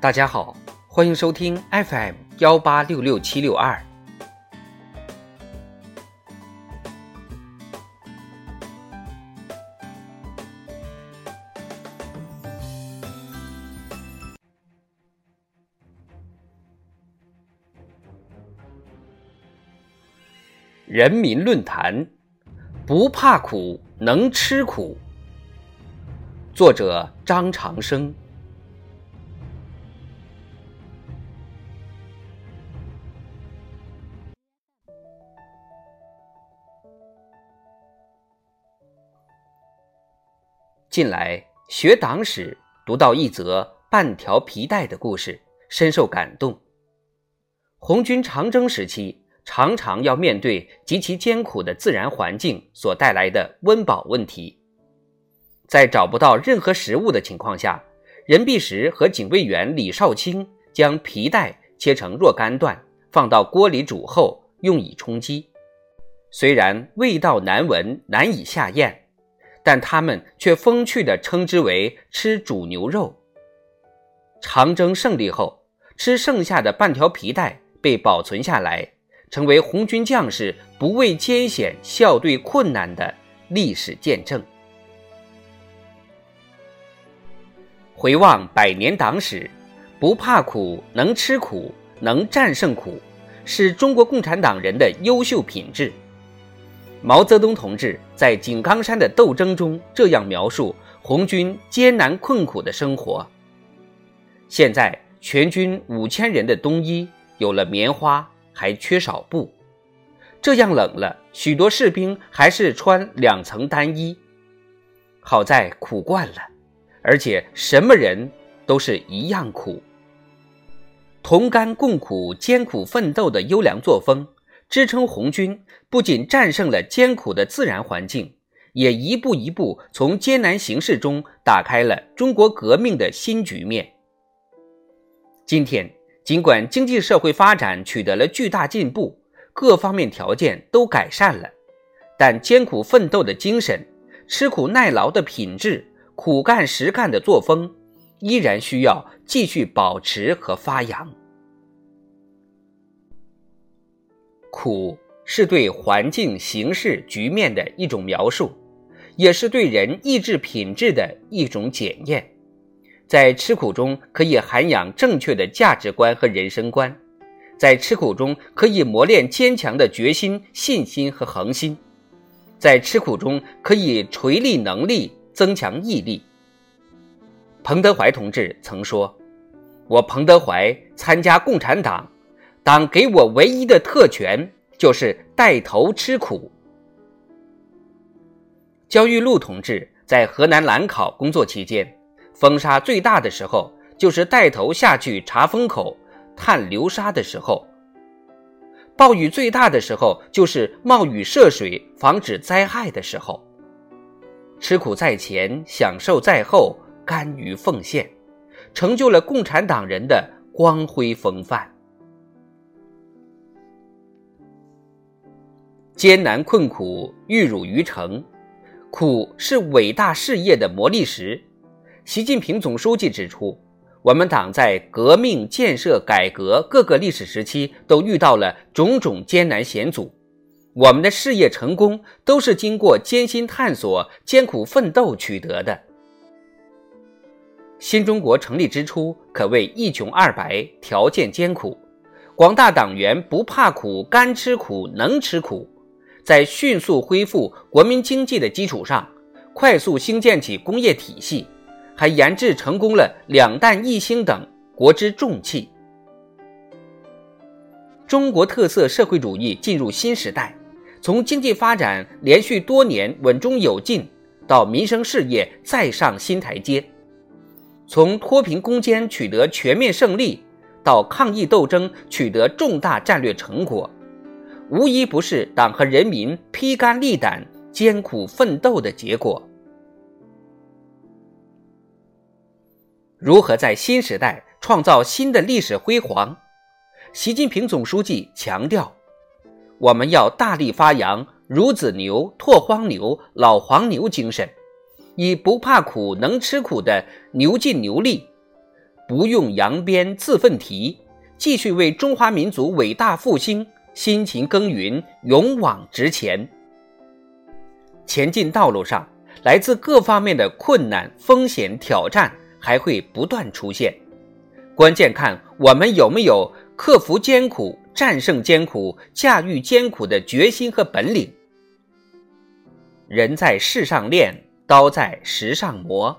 大家好，欢迎收听 FM 幺八六六七六二。人民论坛，不怕苦，能吃苦。作者张长生。近来学党史，读到一则半条皮带的故事，深受感动。红军长征时期，常常要面对极其艰苦的自然环境所带来的温饱问题。在找不到任何食物的情况下，任弼时和警卫员李少卿将皮带切成若干段，放到锅里煮后，用以充饥。虽然味道难闻，难以下咽。但他们却风趣地称之为吃煮牛肉。长征胜利后，吃剩下的半条皮带被保存下来，成为红军将士不畏艰险、笑对困难的历史见证。回望百年党史，不怕苦，能吃苦，能战胜苦，是中国共产党人的优秀品质。毛泽东同志在井冈山的斗争中这样描述红军艰难困苦的生活：现在全军五千人的冬衣有了棉花，还缺少布。这样冷了，许多士兵还是穿两层单衣。好在苦惯了，而且什么人都是一样苦。同甘共苦、艰苦奋斗的优良作风。支撑红军不仅战胜了艰苦的自然环境，也一步一步从艰难形势中打开了中国革命的新局面。今天，尽管经济社会发展取得了巨大进步，各方面条件都改善了，但艰苦奋斗的精神、吃苦耐劳的品质、苦干实干的作风，依然需要继续保持和发扬。苦是对环境形势局面的一种描述，也是对人意志品质的一种检验。在吃苦中可以涵养正确的价值观和人生观，在吃苦中可以磨练坚强的决心、信心和恒心，在吃苦中可以锤炼能力、增强毅力。彭德怀同志曾说：“我彭德怀参加共产党。”党给我唯一的特权就是带头吃苦。焦裕禄同志在河南兰考工作期间，风沙最大的时候就是带头下去查风口、探流沙的时候；暴雨最大的时候就是冒雨涉水、防止灾害的时候。吃苦在前，享受在后，甘于奉献，成就了共产党人的光辉风范。艰难困苦，玉汝于成，苦是伟大事业的磨砺石。习近平总书记指出，我们党在革命、建设、改革各个历史时期都遇到了种种艰难险阻，我们的事业成功都是经过艰辛探索、艰苦奋斗取得的。新中国成立之初，可谓一穷二白，条件艰苦，广大党员不怕苦，甘吃苦，能吃苦。在迅速恢复国民经济的基础上，快速兴建起工业体系，还研制成功了两弹一星等国之重器。中国特色社会主义进入新时代，从经济发展连续多年稳中有进，到民生事业再上新台阶，从脱贫攻坚取得全面胜利，到抗疫斗争取得重大战略成果。无一不是党和人民披肝沥胆、艰苦奋斗的结果。如何在新时代创造新的历史辉煌？习近平总书记强调，我们要大力发扬孺子牛、拓荒牛、老黄牛精神，以不怕苦、能吃苦的牛劲牛力，不用扬鞭自奋蹄，继续为中华民族伟大复兴辛勤耕耘，勇往直前。前进道路上，来自各方面的困难、风险、挑战还会不断出现，关键看我们有没有克服艰苦、战胜艰苦、驾驭艰苦的决心和本领。人在世上练，刀在石上磨。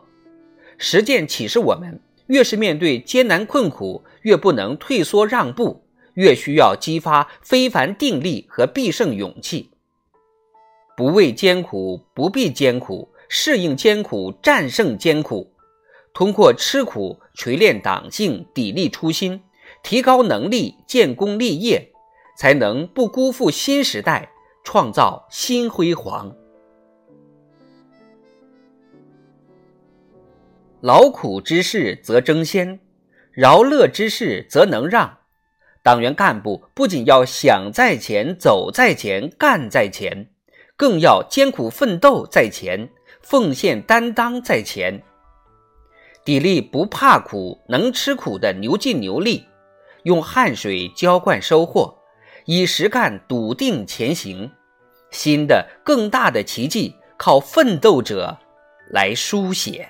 实践启示我们，越是面对艰难困苦，越不能退缩让步，越需要激发非凡定力和必胜勇气。不畏艰苦，不避艰苦，适应艰苦，战胜艰苦。通过吃苦锤炼党性，砥砺初心，提高能力，建功立业，才能不辜负新时代，创造新辉煌。劳苦之事则争先，饶乐之事则能让。党员干部不仅要想在前、走在前、干在前，更要艰苦奋斗在前、奉献担当在前，砥砺不怕苦、能吃苦的牛劲牛力，用汗水浇灌收获，以实干笃定前行。新的更大的奇迹，靠奋斗者来书写。